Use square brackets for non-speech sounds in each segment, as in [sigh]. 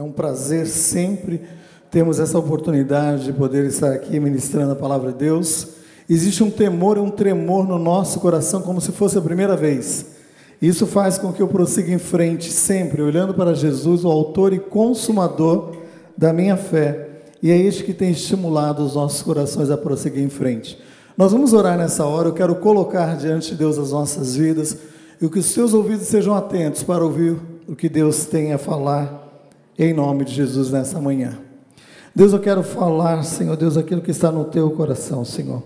É um prazer sempre termos essa oportunidade de poder estar aqui ministrando a palavra de Deus. Existe um temor e um tremor no nosso coração, como se fosse a primeira vez. Isso faz com que eu prossiga em frente, sempre olhando para Jesus, o Autor e Consumador da minha fé. E é este que tem estimulado os nossos corações a prosseguir em frente. Nós vamos orar nessa hora. Eu quero colocar diante de Deus as nossas vidas e que os seus ouvidos sejam atentos para ouvir o que Deus tem a falar em nome de Jesus nessa manhã. Deus, eu quero falar, Senhor Deus, aquilo que está no teu coração, Senhor.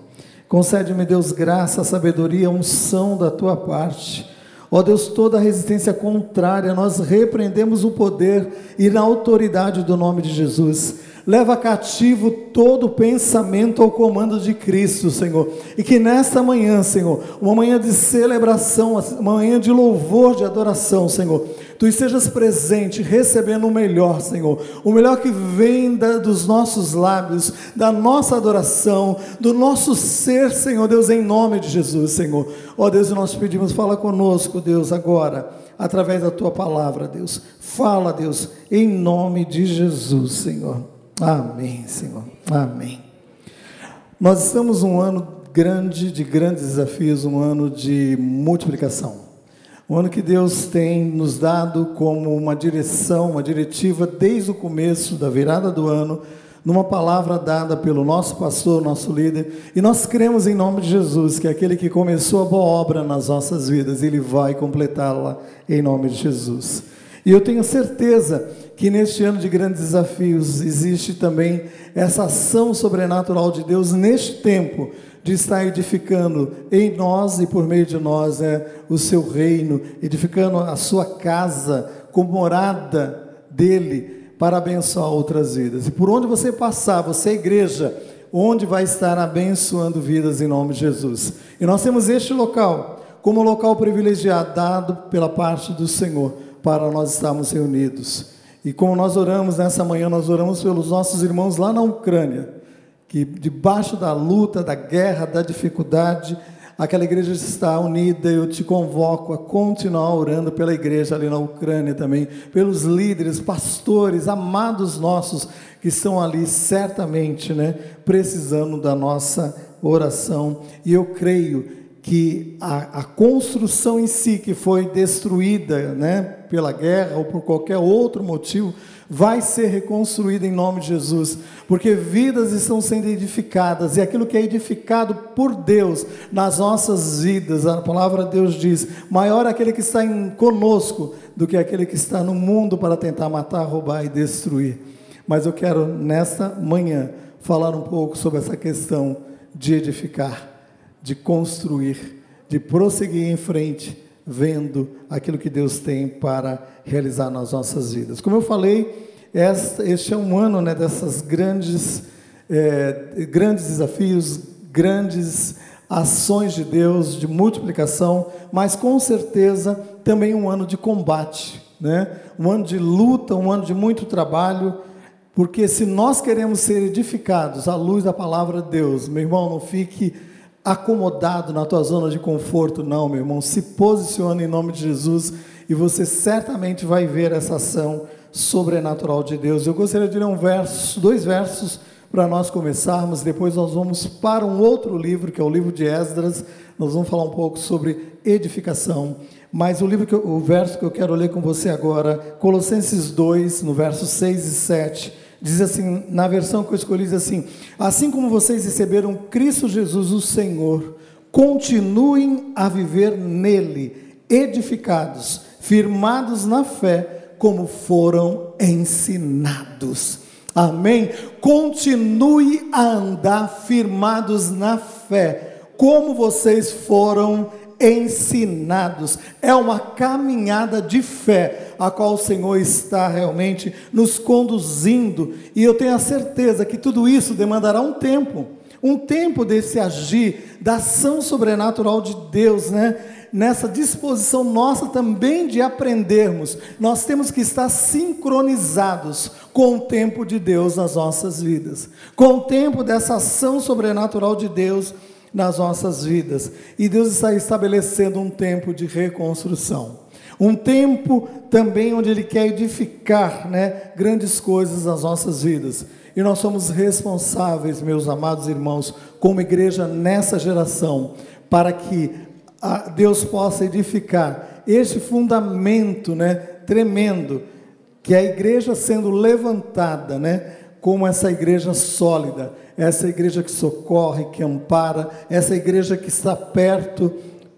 Concede-me, Deus, graça, sabedoria, unção da tua parte. Ó Deus, toda resistência contrária, nós repreendemos o poder e na autoridade do nome de Jesus leva cativo todo pensamento ao comando de Cristo, Senhor. E que nesta manhã, Senhor, uma manhã de celebração, uma manhã de louvor, de adoração, Senhor, tu estejas presente, recebendo o melhor, Senhor, o melhor que vem da, dos nossos lábios, da nossa adoração, do nosso ser, Senhor Deus, em nome de Jesus, Senhor. Ó Deus, nós pedimos, fala conosco, Deus, agora, através da tua palavra, Deus. Fala, Deus, em nome de Jesus, Senhor. Amém, Senhor. Amém. Nós estamos um ano grande, de grandes desafios, um ano de multiplicação. Um ano que Deus tem nos dado como uma direção, uma diretiva desde o começo da virada do ano, numa palavra dada pelo nosso pastor, nosso líder, e nós cremos em nome de Jesus, que é aquele que começou a boa obra nas nossas vidas, ele vai completá-la em nome de Jesus. E eu tenho certeza que neste ano de grandes desafios existe também essa ação sobrenatural de Deus neste tempo de estar edificando em nós e por meio de nós é o seu reino, edificando a sua casa como morada dele para abençoar outras vidas. E por onde você passar, você é igreja, onde vai estar abençoando vidas em nome de Jesus. E nós temos este local como local privilegiado dado pela parte do Senhor para nós estarmos reunidos. E como nós oramos nessa manhã, nós oramos pelos nossos irmãos lá na Ucrânia, que debaixo da luta, da guerra, da dificuldade, aquela igreja está unida. Eu te convoco a continuar orando pela igreja ali na Ucrânia também, pelos líderes, pastores, amados nossos que estão ali certamente, né, precisando da nossa oração. E eu creio que a, a, construção em si, que foi destruída né, pela guerra ou por qualquer outro motivo, vai ser reconstruída em nome de Jesus, porque vidas estão sendo edificadas, e aquilo que é edificado por Deus nas nossas vidas, a palavra de Deus diz: maior é aquele que está em, conosco do que aquele que está no mundo para tentar matar, roubar e destruir. Mas eu quero, nesta manhã, falar um pouco sobre essa questão de edificar de construir, de prosseguir em frente, vendo aquilo que Deus tem para realizar nas nossas vidas. Como eu falei, este é um ano né, dessas grandes, é, grandes desafios, grandes ações de Deus, de multiplicação, mas com certeza também um ano de combate, né? um ano de luta, um ano de muito trabalho, porque se nós queremos ser edificados à luz da palavra de Deus, meu irmão, não fique acomodado na tua zona de conforto, não, meu irmão. Se posicione em nome de Jesus e você certamente vai ver essa ação sobrenatural de Deus. Eu gostaria de ler um verso, dois versos para nós começarmos. Depois nós vamos para um outro livro, que é o livro de Esdras. Nós vamos falar um pouco sobre edificação. Mas o livro que eu, o verso que eu quero ler com você agora, Colossenses 2, no verso 6 e 7 Diz assim, na versão que eu escolhi, diz assim: Assim como vocês receberam Cristo Jesus, o Senhor, continuem a viver nele, edificados, firmados na fé, como foram ensinados. Amém? Continue a andar firmados na fé, como vocês foram ensinados. É uma caminhada de fé, a qual o Senhor está realmente nos conduzindo, e eu tenho a certeza que tudo isso demandará um tempo, um tempo desse agir, da ação sobrenatural de Deus, né? Nessa disposição nossa também de aprendermos, nós temos que estar sincronizados com o tempo de Deus nas nossas vidas, com o tempo dessa ação sobrenatural de Deus nas nossas vidas. E Deus está estabelecendo um tempo de reconstrução. Um tempo também onde Ele quer edificar né, grandes coisas nas nossas vidas. E nós somos responsáveis, meus amados irmãos, como igreja nessa geração, para que Deus possa edificar este fundamento né, tremendo, que é a igreja sendo levantada né, como essa igreja sólida, essa igreja que socorre, que ampara, essa igreja que está perto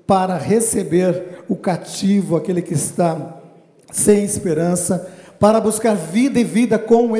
para receber o cativo, aquele que está sem esperança, para buscar vida e vida com,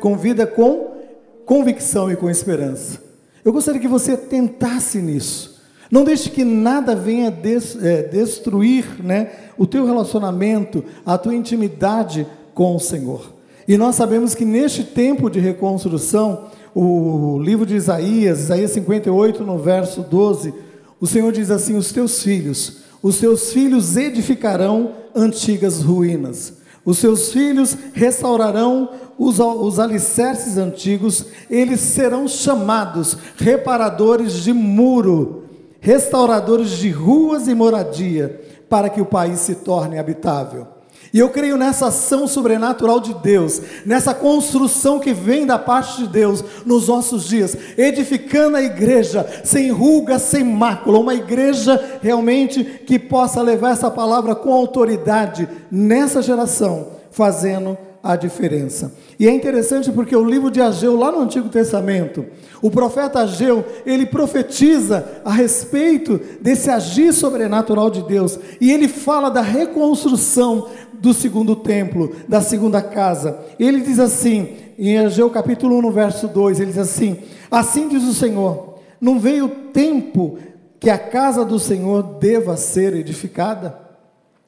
com vida com convicção e com esperança. Eu gostaria que você tentasse nisso. Não deixe que nada venha des, é, destruir né, o teu relacionamento, a tua intimidade com o Senhor. E nós sabemos que neste tempo de reconstrução, o livro de Isaías, Isaías 58, no verso 12, o Senhor diz assim: Os teus filhos, os teus filhos edificarão antigas ruínas, os seus filhos restaurarão os, os alicerces antigos, eles serão chamados reparadores de muro, restauradores de ruas e moradia, para que o país se torne habitável. E eu creio nessa ação sobrenatural de Deus, nessa construção que vem da parte de Deus nos nossos dias, edificando a igreja sem ruga, sem mácula, uma igreja realmente que possa levar essa palavra com autoridade nessa geração, fazendo a diferença. E é interessante porque o livro de Ageu, lá no Antigo Testamento, o profeta Ageu, ele profetiza a respeito desse agir sobrenatural de Deus, e ele fala da reconstrução do segundo templo, da segunda casa. Ele diz assim, em Ageu capítulo 1, no verso 2, ele diz assim: Assim diz o Senhor: Não veio o tempo que a casa do Senhor deva ser edificada?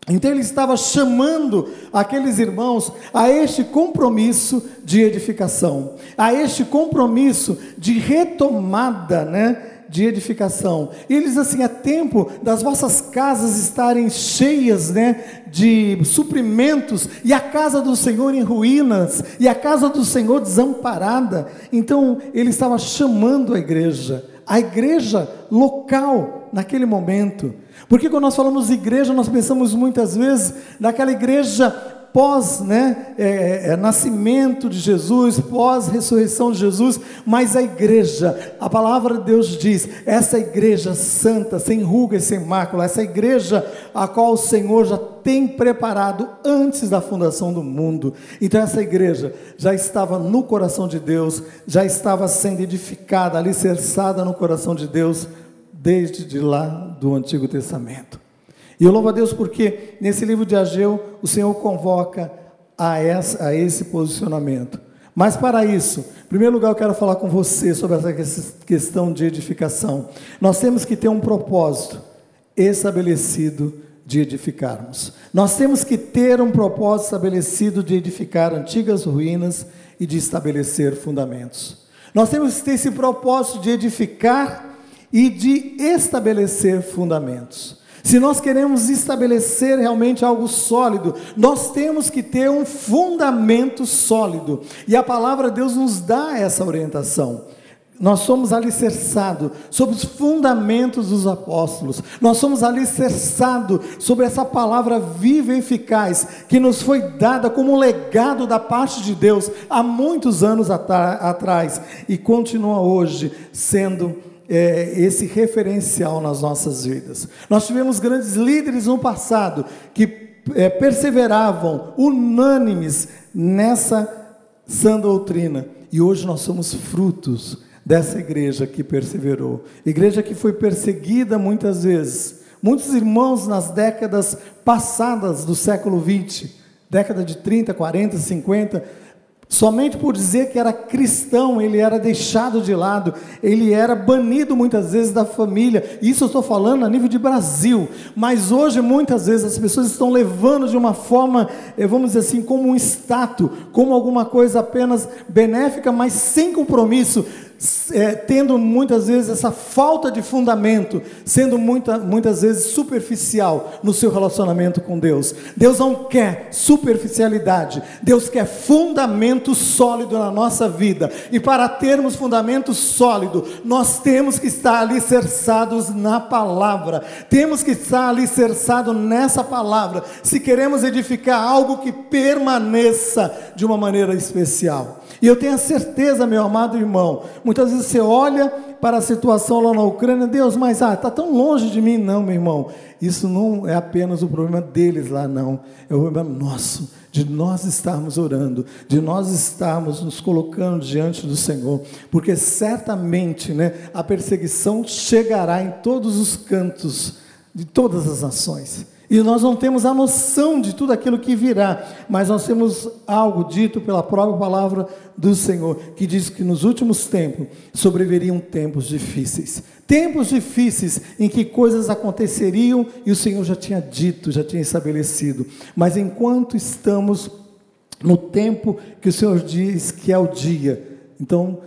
Então ele estava chamando aqueles irmãos a este compromisso de edificação, a este compromisso de retomada, né? De edificação. E ele diz assim: é tempo das vossas casas estarem cheias né, de suprimentos, e a casa do Senhor em ruínas, e a casa do Senhor desamparada. Então, ele estava chamando a igreja, a igreja local, naquele momento. Porque quando nós falamos igreja, nós pensamos muitas vezes naquela igreja pós né, é, é, é, nascimento de Jesus, pós ressurreição de Jesus, mas a igreja, a palavra de Deus diz, essa igreja santa, sem ruga e sem mácula, essa igreja a qual o Senhor já tem preparado antes da fundação do mundo. Então essa igreja já estava no coração de Deus, já estava sendo edificada, alicerçada no coração de Deus desde de lá do Antigo Testamento. E eu louvo a Deus porque nesse livro de Ageu o Senhor convoca a, essa, a esse posicionamento. Mas para isso, em primeiro lugar, eu quero falar com você sobre essa questão de edificação. Nós temos que ter um propósito estabelecido de edificarmos. Nós temos que ter um propósito estabelecido de edificar antigas ruínas e de estabelecer fundamentos. Nós temos que ter esse propósito de edificar e de estabelecer fundamentos. Se nós queremos estabelecer realmente algo sólido, nós temos que ter um fundamento sólido. E a palavra de Deus nos dá essa orientação. Nós somos alicerçados sobre os fundamentos dos apóstolos. Nós somos alicerçados sobre essa palavra viva e eficaz que nos foi dada como legado da parte de Deus há muitos anos atrás e continua hoje sendo é, esse referencial nas nossas vidas. Nós tivemos grandes líderes no passado que é, perseveravam unânimes nessa sã doutrina e hoje nós somos frutos dessa igreja que perseverou. Igreja que foi perseguida muitas vezes. Muitos irmãos nas décadas passadas do século 20, década de 30, 40, 50, Somente por dizer que era cristão, ele era deixado de lado, ele era banido muitas vezes da família. Isso eu estou falando a nível de Brasil, mas hoje muitas vezes as pessoas estão levando de uma forma, eh, vamos dizer assim, como um status, como alguma coisa apenas benéfica, mas sem compromisso, é, tendo muitas vezes essa falta de fundamento, sendo muita, muitas vezes superficial no seu relacionamento com Deus. Deus não quer superficialidade, Deus quer fundamento sólido na nossa vida. E para termos fundamento sólido, nós temos que estar alicerçados na palavra, temos que estar alicerçados nessa palavra, se queremos edificar algo que permaneça de uma maneira especial. E eu tenho a certeza, meu amado irmão, muitas vezes você olha para a situação lá na Ucrânia, Deus, mas ah, está tão longe de mim, não, meu irmão. Isso não é apenas o problema deles lá, não. É o problema nosso, de nós estarmos orando, de nós estarmos nos colocando diante do Senhor, porque certamente, né, a perseguição chegará em todos os cantos de todas as nações. E nós não temos a noção de tudo aquilo que virá, mas nós temos algo dito pela própria palavra do Senhor, que diz que nos últimos tempos sobreviriam tempos difíceis. Tempos difíceis em que coisas aconteceriam e o Senhor já tinha dito, já tinha estabelecido. Mas enquanto estamos no tempo que o Senhor diz que é o dia, então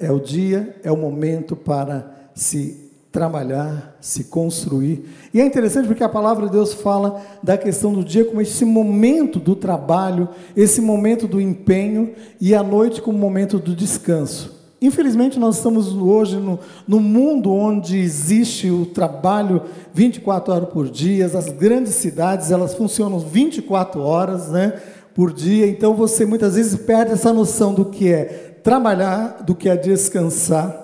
é o dia, é o momento para se trabalhar, se construir. E é interessante porque a palavra de Deus fala da questão do dia como esse momento do trabalho, esse momento do empenho e a noite como momento do descanso. Infelizmente, nós estamos hoje no, no mundo onde existe o trabalho 24 horas por dia, as grandes cidades elas funcionam 24 horas né, por dia, então você muitas vezes perde essa noção do que é trabalhar, do que é descansar,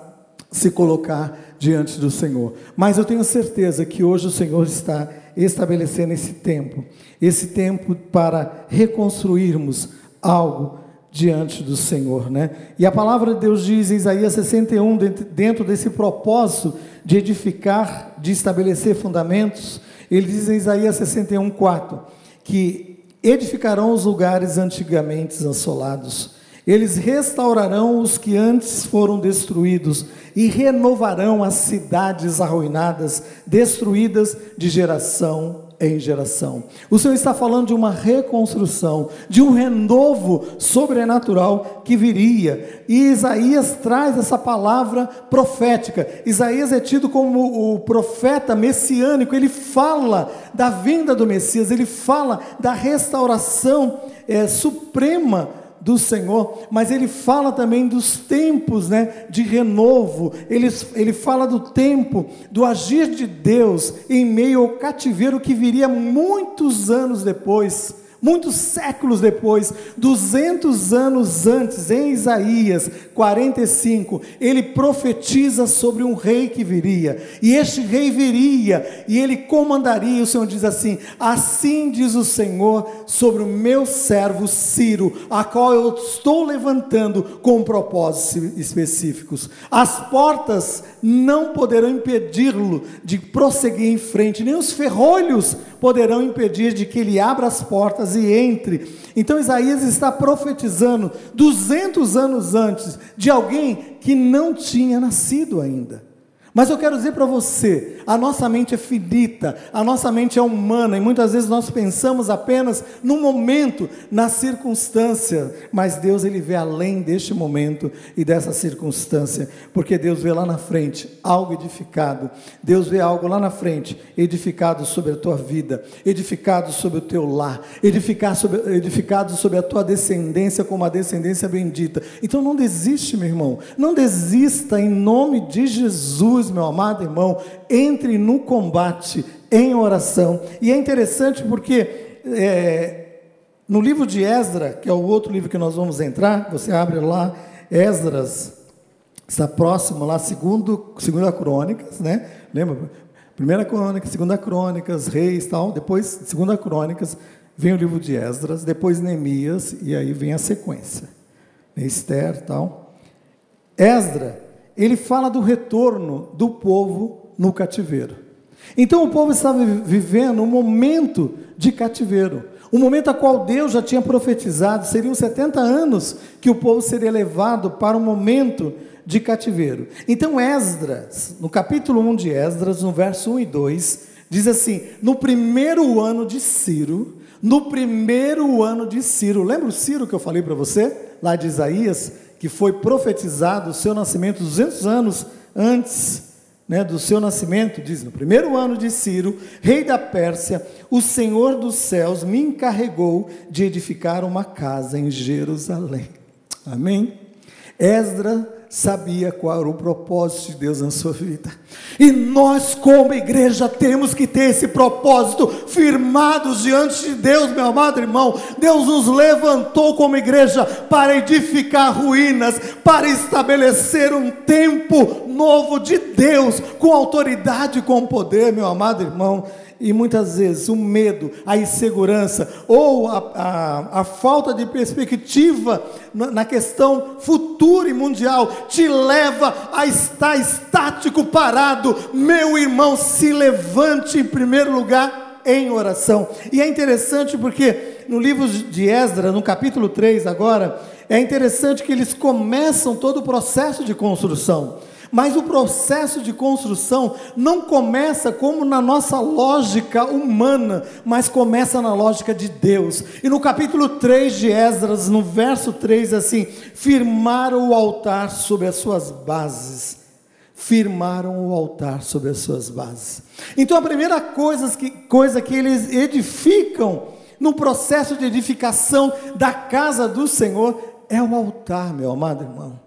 se colocar diante do Senhor. Mas eu tenho certeza que hoje o Senhor está estabelecendo esse tempo, esse tempo para reconstruirmos algo diante do Senhor, né? E a palavra de Deus diz em Isaías 61, dentro desse propósito de edificar, de estabelecer fundamentos, ele diz em Isaías 61, 4, que edificarão os lugares antigamente assolados, eles restaurarão os que antes foram destruídos e renovarão as cidades arruinadas, destruídas de geração em geração. O Senhor está falando de uma reconstrução, de um renovo sobrenatural que viria. E Isaías traz essa palavra profética. Isaías é tido como o profeta messiânico, ele fala da vinda do Messias, ele fala da restauração é, suprema do Senhor, mas ele fala também dos tempos né, de renovo, ele, ele fala do tempo do agir de Deus em meio ao cativeiro que viria muitos anos depois Muitos séculos depois, 200 anos antes, em Isaías 45, ele profetiza sobre um rei que viria, e este rei viria, e ele comandaria. O Senhor diz assim: Assim diz o Senhor sobre o meu servo Ciro, a qual eu estou levantando com propósitos específicos. As portas não poderão impedi-lo de prosseguir em frente, nem os ferrolhos poderão impedir de que ele abra as portas e entre. Então Isaías está profetizando 200 anos antes de alguém que não tinha nascido ainda. Mas eu quero dizer para você, a nossa mente é finita, a nossa mente é humana e muitas vezes nós pensamos apenas no momento, na circunstância, mas Deus ele vê além deste momento e dessa circunstância, porque Deus vê lá na frente algo edificado. Deus vê algo lá na frente edificado sobre a tua vida, edificado sobre o teu lar, edificado sobre, edificado sobre a tua descendência como a descendência bendita. Então não desiste, meu irmão. Não desista em nome de Jesus meu amado irmão, entre no combate em oração. E é interessante porque é, no livro de Esdra, que é o outro livro que nós vamos entrar, você abre lá, Esdras, está próximo lá, segundo, segunda crônicas, né? Lembra? Primeira crônica, segunda crônicas, reis tal, depois segunda crônicas, vem o livro de Esdras, depois Neemias, e aí vem a sequência. Esther tal. Esdra ele fala do retorno do povo no cativeiro. Então o povo estava vivendo um momento de cativeiro, um momento a qual Deus já tinha profetizado, seriam 70 anos que o povo seria levado para um momento de cativeiro. Então Esdras, no capítulo 1 de Esdras, no verso 1 e 2, diz assim: No primeiro ano de Ciro, no primeiro ano de Ciro, lembra o Ciro que eu falei para você, lá de Isaías? Que foi profetizado o seu nascimento 200 anos antes né, do seu nascimento, diz: No primeiro ano de Ciro, rei da Pérsia, o Senhor dos céus me encarregou de edificar uma casa em Jerusalém. Amém? Esdra sabia qual era o propósito de Deus na sua vida. E nós, como igreja, temos que ter esse propósito firmados diante de Deus, meu amado irmão. Deus nos levantou como igreja para edificar ruínas, para estabelecer um tempo novo de Deus, com autoridade e com poder, meu amado irmão. E muitas vezes o medo, a insegurança ou a, a, a falta de perspectiva na, na questão futura e mundial te leva a estar estático, parado. Meu irmão, se levante em primeiro lugar em oração. E é interessante porque no livro de Esdras, no capítulo 3 agora, é interessante que eles começam todo o processo de construção. Mas o processo de construção não começa como na nossa lógica humana, mas começa na lógica de Deus. E no capítulo 3 de Esdras, no verso 3, assim: firmaram o altar sobre as suas bases. Firmaram o altar sobre as suas bases. Então a primeira coisa que, coisa que eles edificam no processo de edificação da casa do Senhor é o altar, meu amado irmão.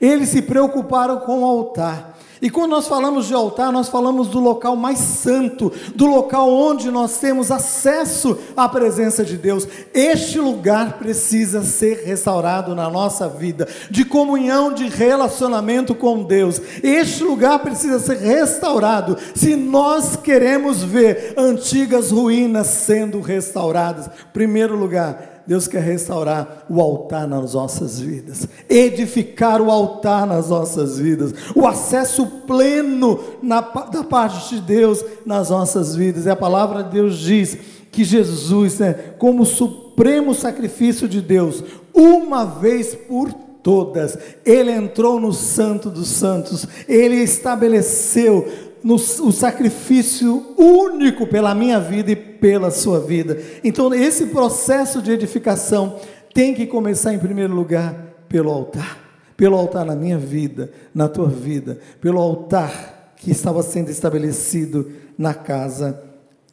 Eles se preocuparam com o altar. E quando nós falamos de altar, nós falamos do local mais santo, do local onde nós temos acesso à presença de Deus. Este lugar precisa ser restaurado na nossa vida, de comunhão, de relacionamento com Deus. Este lugar precisa ser restaurado se nós queremos ver antigas ruínas sendo restauradas. Primeiro lugar, Deus quer restaurar o altar nas nossas vidas, edificar o altar nas nossas vidas, o acesso pleno na, da parte de Deus nas nossas vidas. E a palavra de Deus diz que Jesus, né, como supremo sacrifício de Deus, uma vez por todas, ele entrou no Santo dos Santos, ele estabeleceu no, o sacrifício único pela minha vida e pela sua vida. Então, esse processo de edificação tem que começar, em primeiro lugar, pelo altar. Pelo altar na minha vida, na tua vida, pelo altar que estava sendo estabelecido na casa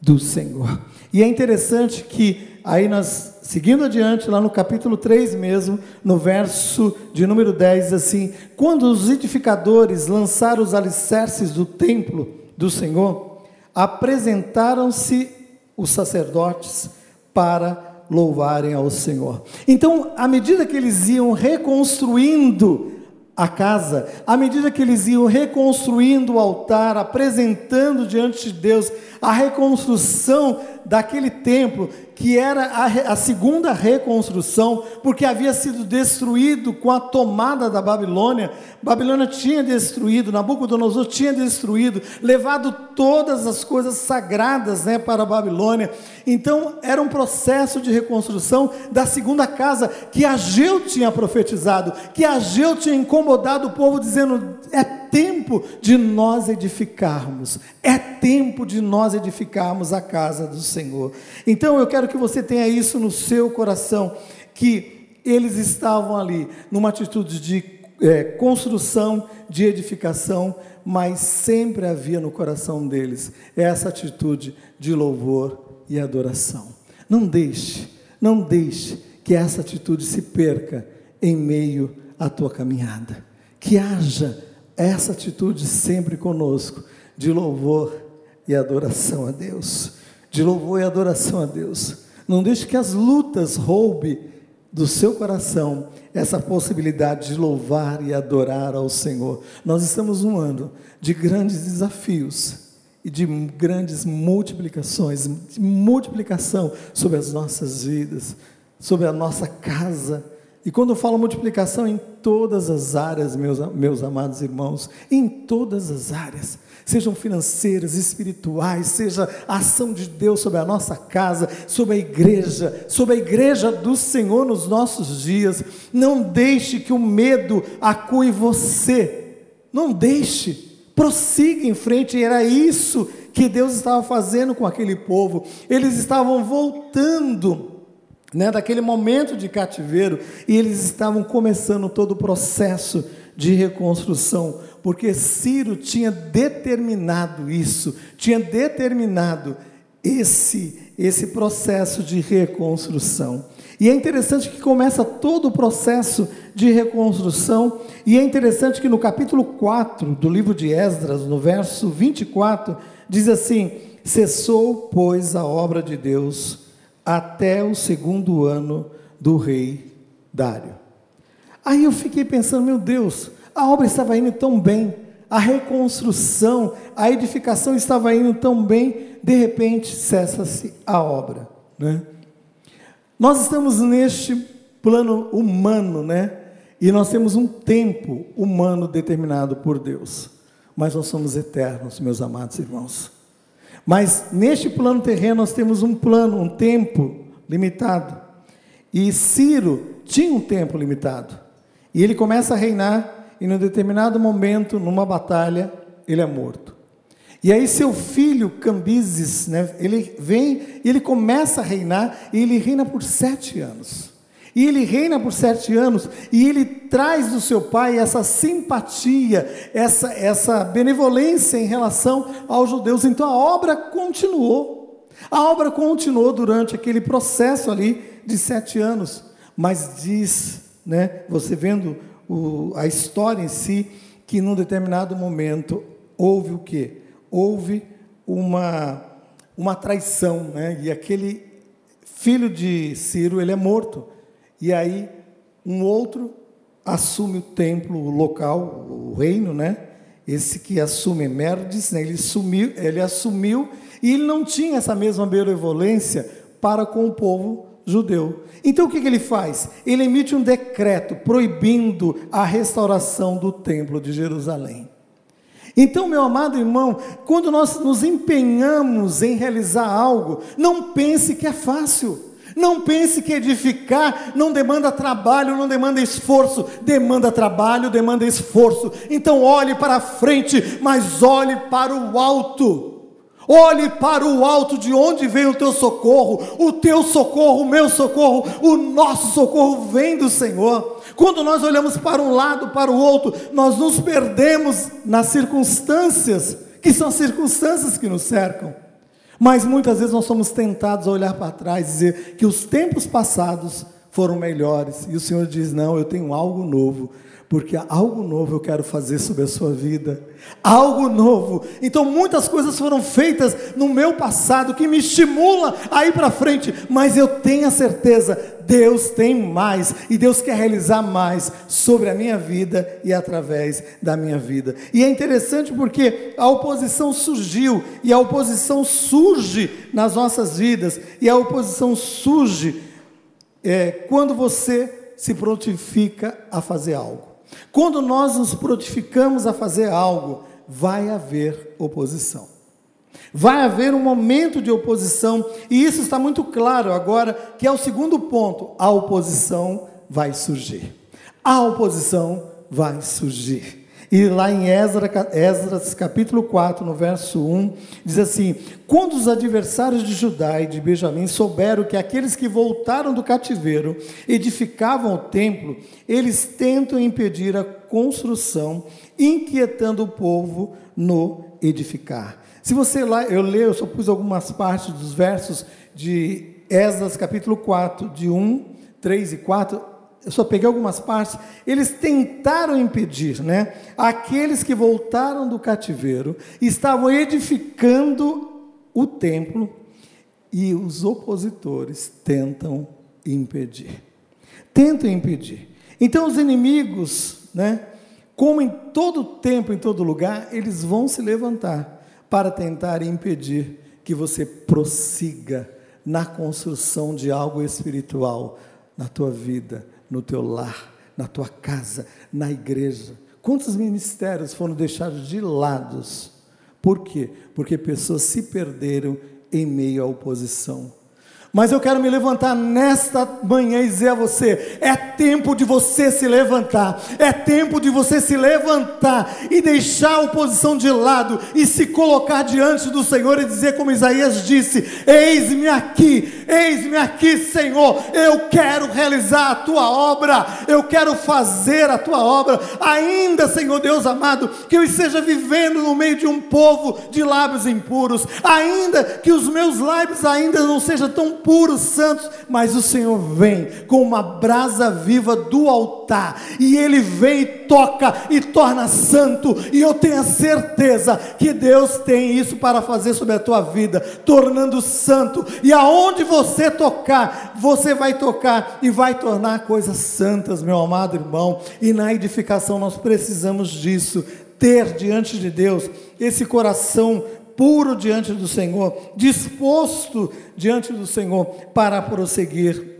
do Senhor. E é interessante que aí nós, seguindo adiante, lá no capítulo 3 mesmo, no verso de número 10, assim: Quando os edificadores lançaram os alicerces do templo do Senhor, apresentaram-se os sacerdotes para louvarem ao Senhor. Então, à medida que eles iam reconstruindo a casa, à medida que eles iam reconstruindo o altar, apresentando diante de Deus a reconstrução daquele templo, que era a, a, segunda reconstrução, porque havia sido destruído com a tomada da Babilônia. Babilônia tinha destruído, Nabucodonosor tinha destruído, levado todas as coisas sagradas né, para a Babilônia. Então, era um processo de reconstrução da segunda casa que Ageu tinha profetizado, que Ageu tinha incomodado o povo, dizendo: é tempo de nós edificarmos, é tempo de nós edificarmos a casa do Senhor. Então eu quero que você tenha isso no seu coração, que eles estavam ali numa atitude de é, construção, de edificação, mas sempre havia no coração deles essa atitude de louvor e adoração. Não deixe, não deixe que essa atitude se perca em meio à tua caminhada. Que haja essa atitude sempre conosco, de louvor e adoração a Deus. De louvor e adoração a Deus. Não deixe que as lutas roube do seu coração essa possibilidade de louvar e adorar ao Senhor. Nós estamos num ano de grandes desafios e de grandes multiplicações, de multiplicação sobre as nossas vidas, sobre a nossa casa, e quando eu falo multiplicação em todas as áreas, meus, meus amados irmãos, em todas as áreas, sejam financeiras, espirituais, seja a ação de Deus sobre a nossa casa, sobre a igreja, sobre a igreja do Senhor nos nossos dias, não deixe que o medo acue você, não deixe, prossiga em frente, e era isso que Deus estava fazendo com aquele povo, eles estavam voltando né, daquele momento de cativeiro, e eles estavam começando todo o processo de reconstrução, porque Ciro tinha determinado isso, tinha determinado esse esse processo de reconstrução. E é interessante que começa todo o processo de reconstrução, e é interessante que no capítulo 4 do livro de Esdras, no verso 24, diz assim: Cessou, pois, a obra de Deus até o segundo ano do rei Dário. Aí eu fiquei pensando, meu Deus, a obra estava indo tão bem, a reconstrução, a edificação estava indo tão bem, de repente cessa-se a obra. Né? Nós estamos neste plano humano, né? E nós temos um tempo humano determinado por Deus. Mas nós somos eternos, meus amados irmãos. Mas neste plano terreno nós temos um plano, um tempo limitado. E Ciro tinha um tempo limitado. E ele começa a reinar e num determinado momento, numa batalha, ele é morto. E aí seu filho Cambises, né, ele vem e ele começa a reinar, e ele reina por sete anos. E ele reina por sete anos, e ele traz do seu pai essa simpatia, essa, essa benevolência em relação aos judeus. Então a obra continuou. A obra continuou durante aquele processo ali de sete anos. Mas diz, né, você vendo o, a história em si, que num determinado momento houve o quê? Houve uma, uma traição, né? E aquele filho de Ciro, ele é morto. E aí um outro assume o templo o local, o reino, né? Esse que assume Merdes, né? ele, sumiu, ele assumiu e ele não tinha essa mesma benevolência para com o povo judeu. Então o que, que ele faz? Ele emite um decreto proibindo a restauração do templo de Jerusalém. Então, meu amado irmão, quando nós nos empenhamos em realizar algo, não pense que é fácil. Não pense que edificar não demanda trabalho, não demanda esforço, demanda trabalho, demanda esforço. Então olhe para frente, mas olhe para o alto. Olhe para o alto de onde vem o teu socorro, o teu socorro, o meu socorro, o nosso socorro vem do Senhor. Quando nós olhamos para um lado, para o outro, nós nos perdemos nas circunstâncias, que são as circunstâncias que nos cercam. Mas muitas vezes nós somos tentados a olhar para trás e dizer que os tempos passados foram melhores, e o Senhor diz: Não, eu tenho algo novo porque algo novo eu quero fazer sobre a sua vida. Algo novo. Então muitas coisas foram feitas no meu passado que me estimula a ir para frente, mas eu tenho a certeza, Deus tem mais e Deus quer realizar mais sobre a minha vida e através da minha vida. E é interessante porque a oposição surgiu e a oposição surge nas nossas vidas e a oposição surge é, quando você se prontifica a fazer algo. Quando nós nos prontificamos a fazer algo, vai haver oposição. Vai haver um momento de oposição, e isso está muito claro agora, que é o segundo ponto: a oposição vai surgir. A oposição vai surgir. E lá em Esdras, capítulo 4, no verso 1, diz assim: Quando os adversários de Judá e de Benjamim souberam que aqueles que voltaram do cativeiro edificavam o templo, eles tentam impedir a construção, inquietando o povo no edificar. Se você lá, eu leio, eu só pus algumas partes dos versos de Esdras, capítulo 4, de 1, 3 e 4, eu só peguei algumas partes, eles tentaram impedir, né? Aqueles que voltaram do cativeiro estavam edificando o templo e os opositores tentam impedir. Tentam impedir. Então os inimigos, né? Como em todo tempo, em todo lugar, eles vão se levantar para tentar impedir que você prossiga na construção de algo espiritual na tua vida, no teu lar, na tua casa, na igreja. Quantos ministérios foram deixados de lados? Por quê? Porque pessoas se perderam em meio à oposição. Mas eu quero me levantar nesta manhã e dizer a você: é tempo de você se levantar, é tempo de você se levantar e deixar a oposição de lado e se colocar diante do Senhor e dizer, como Isaías disse: Eis-me aqui, eis-me aqui, Senhor, eu quero realizar a tua obra, eu quero fazer a tua obra, ainda, Senhor Deus amado, que eu esteja vivendo no meio de um povo de lábios impuros, ainda que os meus lábios ainda não sejam tão puros, santos, mas o Senhor vem com uma brasa viva do altar, e Ele vem e toca e torna santo, e eu tenho a certeza que Deus tem isso para fazer sobre a tua vida, tornando santo, e aonde você tocar, você vai tocar e vai tornar coisas santas, meu amado irmão, e na edificação nós precisamos disso, ter diante de Deus esse coração puro diante do Senhor, disposto diante do Senhor para prosseguir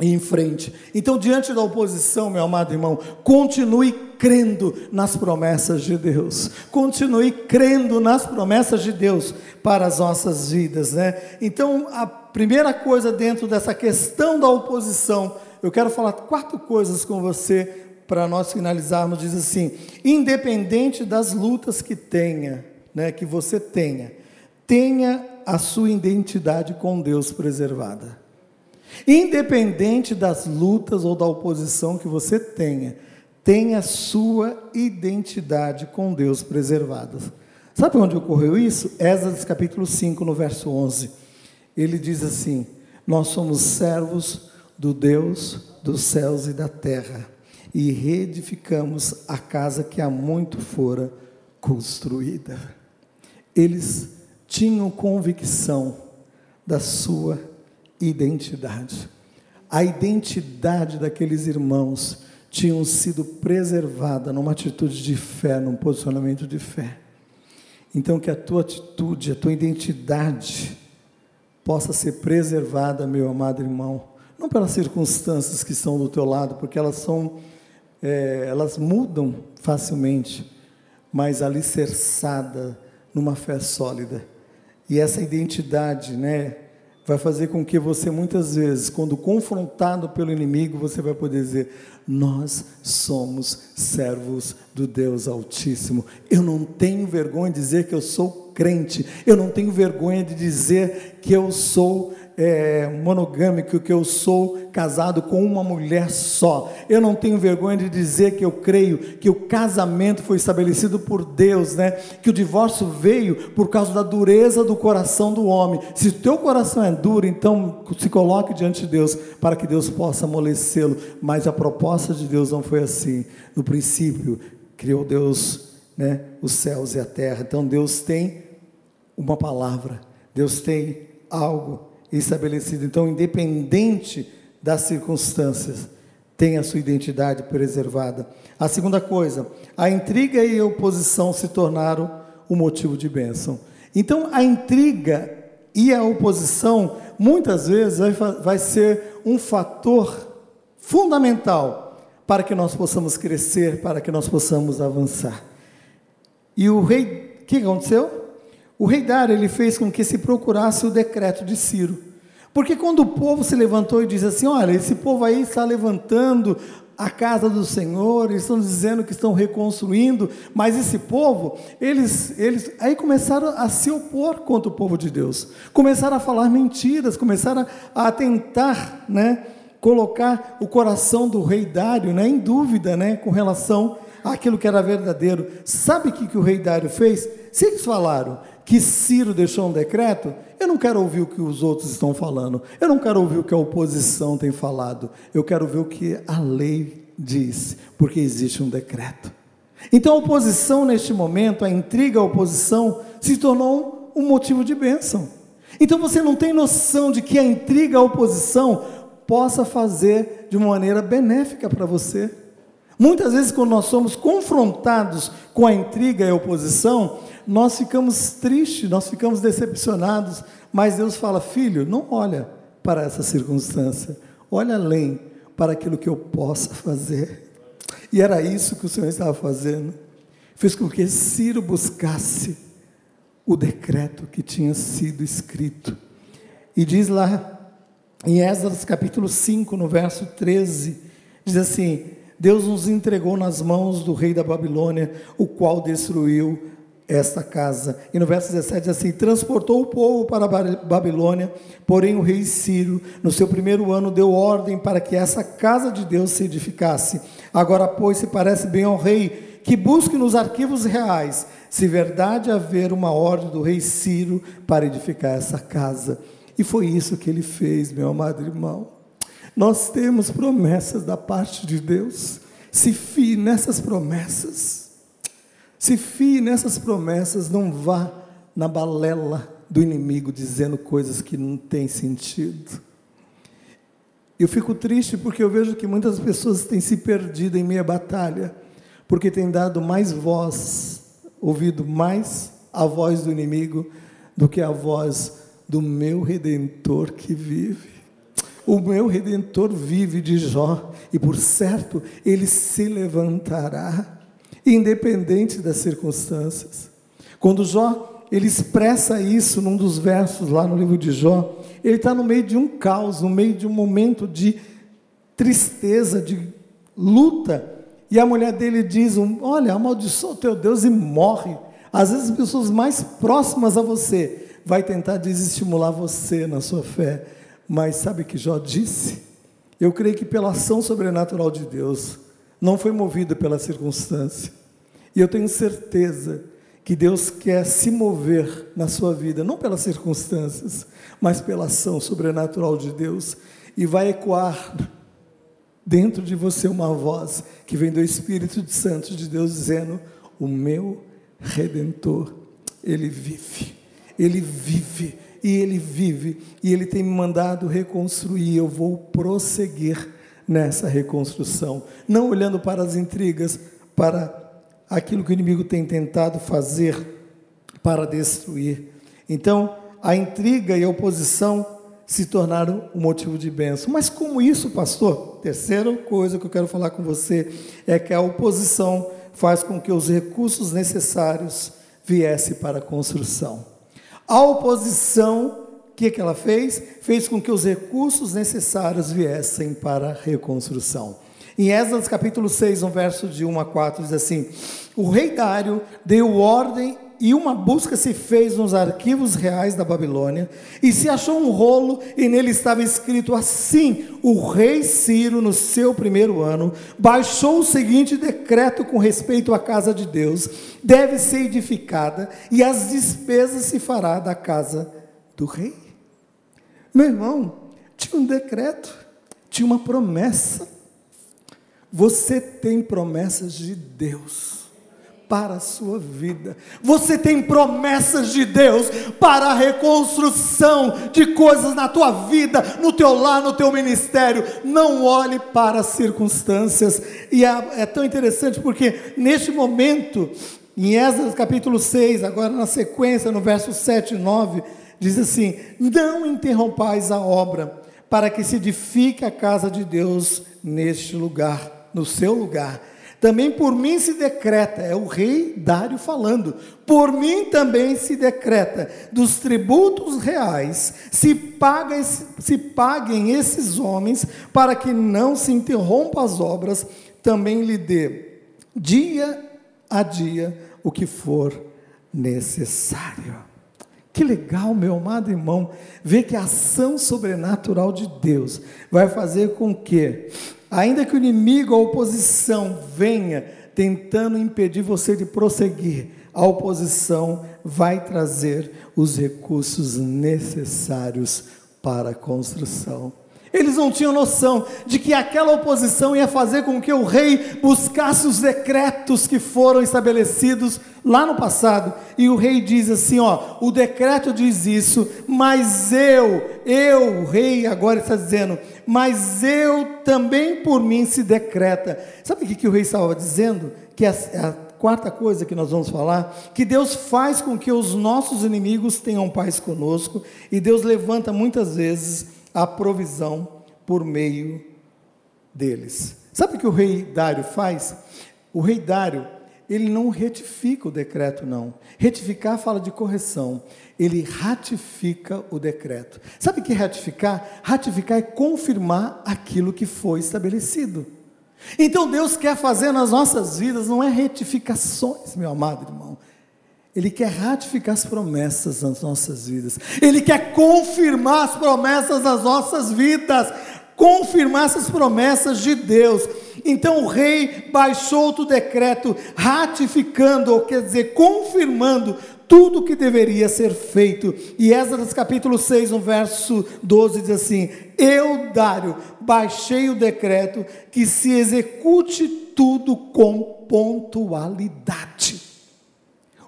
em frente. Então, diante da oposição, meu amado irmão, continue crendo nas promessas de Deus. Continue crendo nas promessas de Deus para as nossas vidas, né? Então, a primeira coisa dentro dessa questão da oposição, eu quero falar quatro coisas com você para nós finalizarmos, diz assim: independente das lutas que tenha, né, que você tenha, tenha a sua identidade com Deus preservada. Independente das lutas ou da oposição que você tenha, tenha a sua identidade com Deus preservada. Sabe onde ocorreu isso? Esdras capítulo 5, no verso 11. Ele diz assim: Nós somos servos do Deus dos céus e da terra, e reedificamos a casa que há muito fora construída eles tinham convicção da sua identidade. A identidade daqueles irmãos tinham sido preservada numa atitude de fé, num posicionamento de fé. Então que a tua atitude, a tua identidade possa ser preservada, meu amado irmão, não pelas circunstâncias que estão do teu lado, porque elas são, é, elas mudam facilmente, mas alicerçada numa fé sólida. E essa identidade, né, vai fazer com que você muitas vezes, quando confrontado pelo inimigo, você vai poder dizer: "Nós somos servos do Deus Altíssimo". Eu não tenho vergonha de dizer que eu sou crente. Eu não tenho vergonha de dizer que eu sou é, monogâmico, que eu sou casado com uma mulher só. Eu não tenho vergonha de dizer que eu creio que o casamento foi estabelecido por Deus, né? Que o divórcio veio por causa da dureza do coração do homem. Se o teu coração é duro, então se coloque diante de Deus para que Deus possa amolecê-lo. Mas a proposta de Deus não foi assim. No princípio, criou Deus, né, os céus e a terra. Então Deus tem uma palavra. Deus tem algo estabelecido. Então, independente das circunstâncias, tem a sua identidade preservada. A segunda coisa, a intriga e a oposição se tornaram o motivo de bênção. Então, a intriga e a oposição, muitas vezes, vai, vai ser um fator fundamental para que nós possamos crescer, para que nós possamos avançar. E o rei, o que aconteceu? O rei Dário ele fez com que se procurasse o decreto de Ciro. Porque quando o povo se levantou e disse assim: Olha, esse povo aí está levantando a casa do Senhor, eles estão dizendo que estão reconstruindo, mas esse povo, eles, eles aí começaram a se opor contra o povo de Deus, começaram a falar mentiras, começaram a, tentar, né, colocar o coração do rei Dário, né, em dúvida, né, com relação àquilo que era verdadeiro. Sabe o que, que o rei Dário fez? Se eles falaram que Ciro deixou um decreto, eu não quero ouvir o que os outros estão falando, eu não quero ouvir o que a oposição tem falado, eu quero ver o que a lei diz, porque existe um decreto. Então a oposição neste momento, a intriga, a oposição, se tornou um motivo de bênção. Então você não tem noção de que a intriga, a oposição, possa fazer de uma maneira benéfica para você. Muitas vezes, quando nós somos confrontados com a intriga e a oposição, nós ficamos tristes, nós ficamos decepcionados, mas Deus fala: filho, não olha para essa circunstância, olha além para aquilo que eu possa fazer. E era isso que o Senhor estava fazendo. Fez com que Ciro buscasse o decreto que tinha sido escrito. E diz lá, em Esdras capítulo 5, no verso 13, diz assim: Deus nos entregou nas mãos do rei da Babilônia, o qual destruiu esta casa. E no verso 17 diz assim: Transportou o povo para a Babilônia, porém o rei Ciro, no seu primeiro ano, deu ordem para que essa casa de Deus se edificasse. Agora, pois, se parece bem ao rei que busque nos arquivos reais se verdade haver uma ordem do rei Ciro para edificar essa casa. E foi isso que ele fez, meu amado irmão. Nós temos promessas da parte de Deus. Se fie nessas promessas. Se fie nessas promessas, não vá na balela do inimigo dizendo coisas que não têm sentido. Eu fico triste porque eu vejo que muitas pessoas têm se perdido em meia batalha, porque têm dado mais voz, ouvido mais a voz do inimigo do que a voz do meu redentor que vive. O meu redentor vive de Jó, e por certo ele se levantará, independente das circunstâncias. Quando Jó ele expressa isso num dos versos lá no livro de Jó, ele está no meio de um caos, no meio de um momento de tristeza, de luta, e a mulher dele diz: Olha, amaldiçoa o teu Deus e morre. Às vezes as pessoas mais próximas a você vai tentar desestimular você na sua fé. Mas sabe que Jó disse? Eu creio que pela ação sobrenatural de Deus, não foi movido pela circunstância. E eu tenho certeza que Deus quer se mover na sua vida, não pelas circunstâncias, mas pela ação sobrenatural de Deus, e vai ecoar dentro de você uma voz que vem do Espírito Santo de Deus dizendo: O meu redentor, ele vive. Ele vive, e Ele vive, e Ele tem me mandado reconstruir. Eu vou prosseguir nessa reconstrução, não olhando para as intrigas, para aquilo que o inimigo tem tentado fazer para destruir. Então, a intriga e a oposição se tornaram um motivo de bênção. Mas como isso, pastor? Terceira coisa que eu quero falar com você é que a oposição faz com que os recursos necessários viessem para a construção. A oposição, que, que ela fez? Fez com que os recursos necessários viessem para a reconstrução. Em Esdras capítulo 6, no verso de 1 a 4, diz assim: O rei Dário deu ordem e uma busca se fez nos arquivos reais da Babilônia, e se achou um rolo, e nele estava escrito assim: O rei Ciro, no seu primeiro ano, baixou o seguinte decreto com respeito à casa de Deus: deve ser edificada, e as despesas se fará da casa do rei. Meu irmão, tinha um decreto, tinha uma promessa. Você tem promessas de Deus para a sua vida. Você tem promessas de Deus para a reconstrução de coisas na tua vida, no teu lar, no teu ministério. Não olhe para as circunstâncias. E é, é tão interessante porque neste momento, em Esdras capítulo 6, agora na sequência, no verso 7 e 9, diz assim: Não interrompais a obra, para que se edifique a casa de Deus neste lugar, no seu lugar também por mim se decreta, é o rei Dário falando, por mim também se decreta, dos tributos reais, se, paga, se paguem esses homens, para que não se interrompam as obras, também lhe dê, dia a dia, o que for necessário. Que legal, meu amado irmão, ver que a ação sobrenatural de Deus vai fazer com que Ainda que o inimigo, a oposição, venha tentando impedir você de prosseguir, a oposição vai trazer os recursos necessários para a construção. Eles não tinham noção de que aquela oposição ia fazer com que o rei buscasse os decretos que foram estabelecidos lá no passado. E o rei diz assim: ó, o decreto diz isso, mas eu, eu, o rei, agora está dizendo, mas eu também por mim se decreta. Sabe o que, que o rei estava dizendo? Que a, a quarta coisa que nós vamos falar, que Deus faz com que os nossos inimigos tenham paz conosco, e Deus levanta muitas vezes a provisão por meio deles. Sabe o que o rei Dário faz? O rei Dário, ele não retifica o decreto, não. Retificar fala de correção. Ele ratifica o decreto. Sabe o que é ratificar? Ratificar é confirmar aquilo que foi estabelecido. Então Deus quer fazer nas nossas vidas, não é retificações, meu amado irmão. Ele quer ratificar as promessas nas nossas vidas. Ele quer confirmar as promessas nas nossas vidas. Confirmar essas promessas de Deus. Então o rei baixou o decreto, ratificando, ou quer dizer, confirmando tudo o que deveria ser feito. E Esdras capítulo 6, no verso 12, diz assim: Eu, Dário, baixei o decreto que se execute tudo com pontualidade.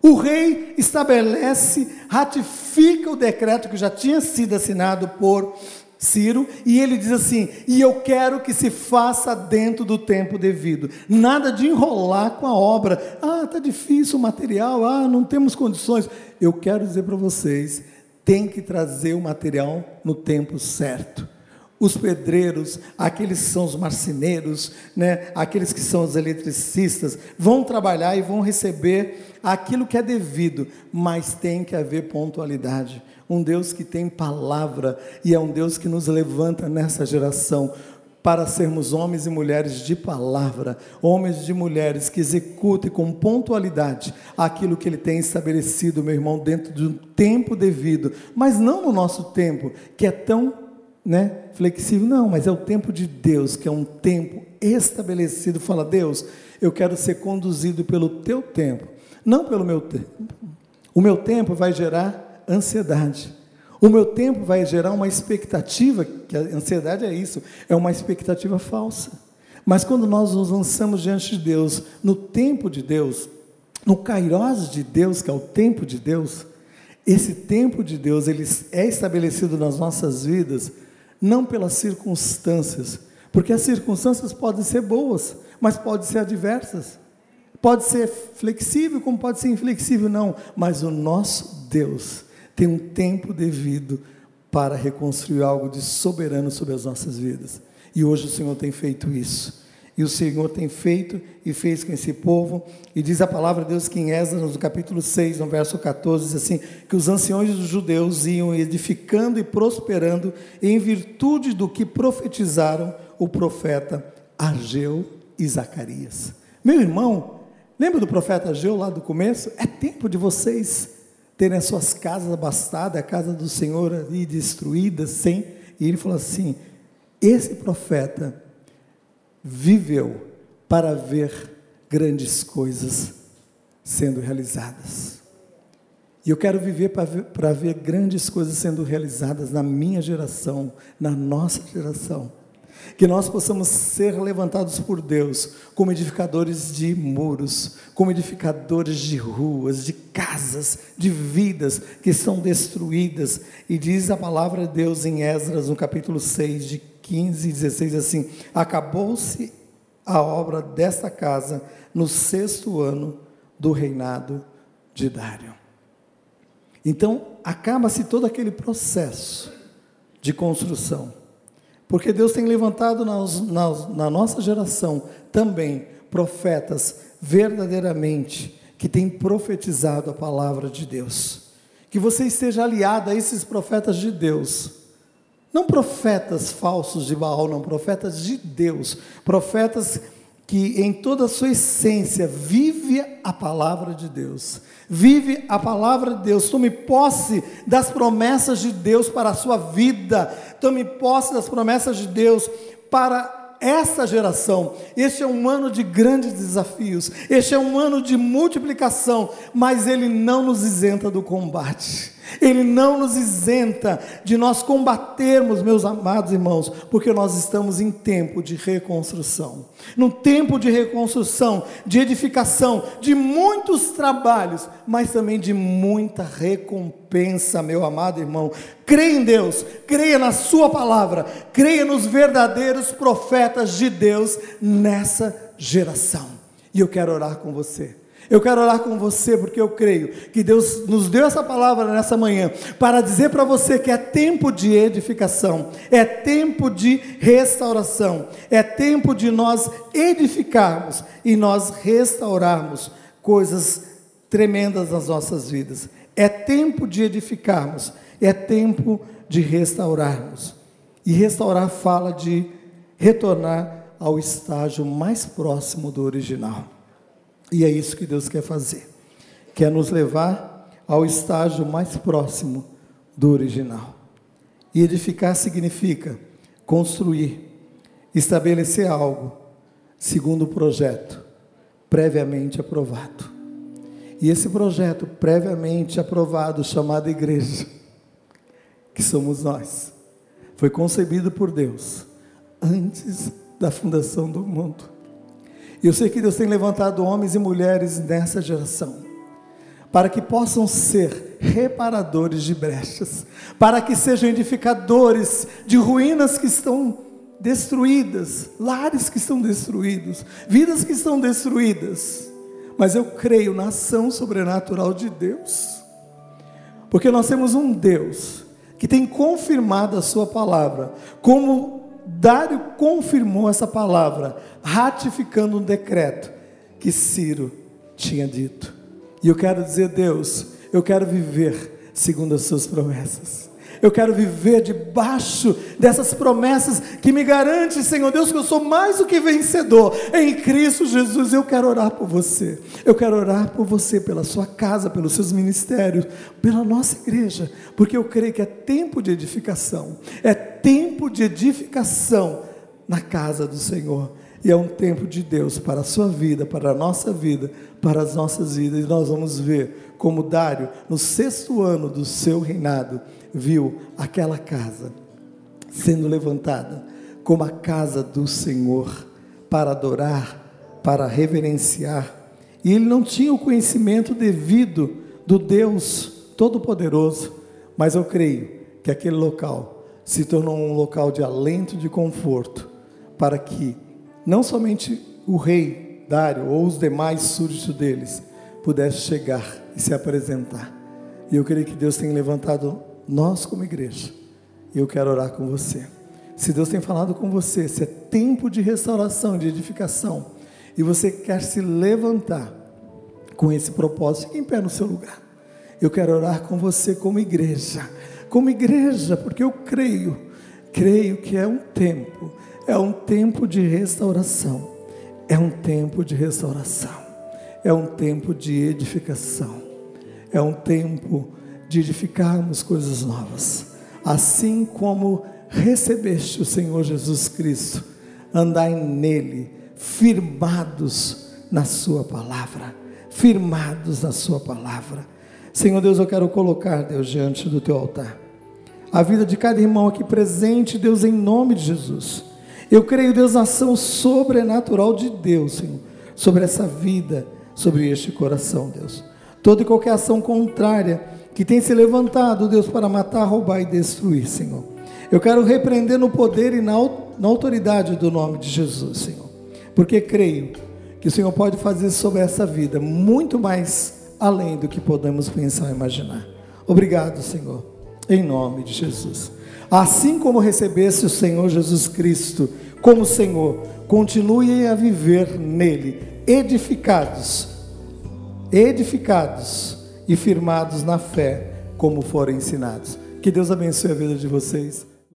O rei estabelece, ratifica o decreto que já tinha sido assinado por Ciro, e ele diz assim: e eu quero que se faça dentro do tempo devido. Nada de enrolar com a obra. Ah, está difícil o material, ah, não temos condições. Eu quero dizer para vocês: tem que trazer o material no tempo certo os pedreiros, aqueles que são os marceneiros, né, aqueles que são os eletricistas, vão trabalhar e vão receber aquilo que é devido, mas tem que haver pontualidade. Um Deus que tem palavra e é um Deus que nos levanta nessa geração para sermos homens e mulheres de palavra, homens e mulheres que executem com pontualidade aquilo que Ele tem estabelecido, meu irmão, dentro de um tempo devido, mas não no nosso tempo, que é tão né, flexível, não, mas é o tempo de Deus, que é um tempo estabelecido. Fala, Deus, eu quero ser conduzido pelo teu tempo, não pelo meu tempo. O meu tempo vai gerar ansiedade. O meu tempo vai gerar uma expectativa, que a ansiedade é isso, é uma expectativa falsa. Mas quando nós nos lançamos diante de Deus, no tempo de Deus, no kairós de Deus, que é o tempo de Deus, esse tempo de Deus, ele é estabelecido nas nossas vidas não pelas circunstâncias, porque as circunstâncias podem ser boas, mas podem ser adversas. Pode ser flexível, como pode ser inflexível, não. Mas o nosso Deus tem um tempo devido para reconstruir algo de soberano sobre as nossas vidas. E hoje o Senhor tem feito isso. E o Senhor tem feito e fez com esse povo. E diz a palavra de Deus que em Esdras, no capítulo 6, no verso 14, diz assim: que os anciões dos judeus iam edificando e prosperando em virtude do que profetizaram o profeta Ageu e Zacarias. Meu irmão, lembra do profeta Ageu lá do começo? É tempo de vocês terem as suas casas abastadas, a casa do Senhor ali destruída, sem. E ele falou assim: esse profeta viveu para ver grandes coisas sendo realizadas. E eu quero viver para ver, para ver grandes coisas sendo realizadas na minha geração, na nossa geração. Que nós possamos ser levantados por Deus como edificadores de muros, como edificadores de ruas, de casas, de vidas que são destruídas. E diz a palavra de Deus em Esdras, no capítulo 6, de 15 e 16, assim: Acabou-se a obra desta casa no sexto ano do reinado de Dário. Então, acaba-se todo aquele processo de construção. Porque Deus tem levantado nas, nas, na nossa geração também profetas verdadeiramente que têm profetizado a palavra de Deus. Que você esteja aliado a esses profetas de Deus não profetas falsos de Baal, não, profetas de Deus, profetas que em toda a sua essência vive a palavra de Deus, vive a palavra de Deus, tome posse das promessas de Deus para a sua vida, tome posse das promessas de Deus para essa geração. Este é um ano de grandes desafios, este é um ano de multiplicação, mas ele não nos isenta do combate. Ele não nos isenta de nós combatermos, meus amados irmãos, porque nós estamos em tempo de reconstrução. Num tempo de reconstrução, de edificação, de muitos trabalhos, mas também de muita recompensa, meu amado irmão. Creia em Deus, creia na Sua palavra, creia nos verdadeiros profetas de Deus nessa geração. E eu quero orar com você. Eu quero orar com você porque eu creio que Deus nos deu essa palavra nessa manhã para dizer para você que é tempo de edificação, é tempo de restauração, é tempo de nós edificarmos e nós restaurarmos coisas tremendas nas nossas vidas. É tempo de edificarmos, é tempo de restaurarmos. E restaurar fala de retornar ao estágio mais próximo do original. E é isso que Deus quer fazer. Quer nos levar ao estágio mais próximo do original. E edificar significa construir, estabelecer algo segundo o projeto previamente aprovado. E esse projeto previamente aprovado, chamado igreja, [laughs] que somos nós, foi concebido por Deus antes da fundação do mundo. Eu sei que Deus tem levantado homens e mulheres nessa geração para que possam ser reparadores de brechas, para que sejam edificadores de ruínas que estão destruídas, lares que estão destruídos, vidas que estão destruídas. Mas eu creio na ação sobrenatural de Deus, porque nós temos um Deus que tem confirmado a Sua palavra, como Dário confirmou essa palavra, ratificando um decreto que Ciro tinha dito. E eu quero dizer, Deus, eu quero viver segundo as suas promessas. Eu quero viver debaixo dessas promessas que me garante, Senhor Deus, que eu sou mais do que vencedor em Cristo Jesus. Eu quero orar por você. Eu quero orar por você, pela sua casa, pelos seus ministérios, pela nossa igreja, porque eu creio que é tempo de edificação. É tempo de edificação na casa do Senhor. E é um tempo de Deus para a sua vida, para a nossa vida, para as nossas vidas. E nós vamos ver como Dário, no sexto ano do seu reinado, viu aquela casa sendo levantada como a casa do Senhor para adorar, para reverenciar. E ele não tinha o conhecimento devido do Deus Todo-Poderoso, mas eu creio que aquele local se tornou um local de alento, de conforto, para que não somente o rei Dário ou os demais súditos deles pudessem chegar e se apresentar. E eu creio que Deus tem levantado nós como igreja. Eu quero orar com você. Se Deus tem falado com você, se é tempo de restauração, de edificação, e você quer se levantar com esse propósito, fique em pé no seu lugar. Eu quero orar com você como igreja, como igreja, porque eu creio, creio que é um tempo, é um tempo de restauração, é um tempo de restauração, é um tempo de edificação, é um tempo de edificarmos coisas novas, assim como recebeste o Senhor Jesus Cristo, andai nele, firmados na Sua palavra, firmados na Sua palavra. Senhor Deus, eu quero colocar, Deus, diante do Teu altar, a vida de cada irmão aqui presente, Deus, em nome de Jesus. Eu creio, Deus, na ação sobrenatural de Deus, Senhor, sobre essa vida, sobre este coração, Deus. Toda e qualquer ação contrária que tem se levantado, Deus, para matar, roubar e destruir, Senhor. Eu quero repreender no poder e na, autoridade do nome de Jesus, Senhor, porque creio que o Senhor pode fazer sobre essa vida muito mais além do que podemos pensar ou imaginar. Obrigado, Senhor, em nome de Jesus. Assim como recebesse o Senhor Jesus Cristo como Senhor, continue a viver nele, edificados, edificados e firmados na fé, como foram ensinados. Que Deus abençoe a vida de vocês.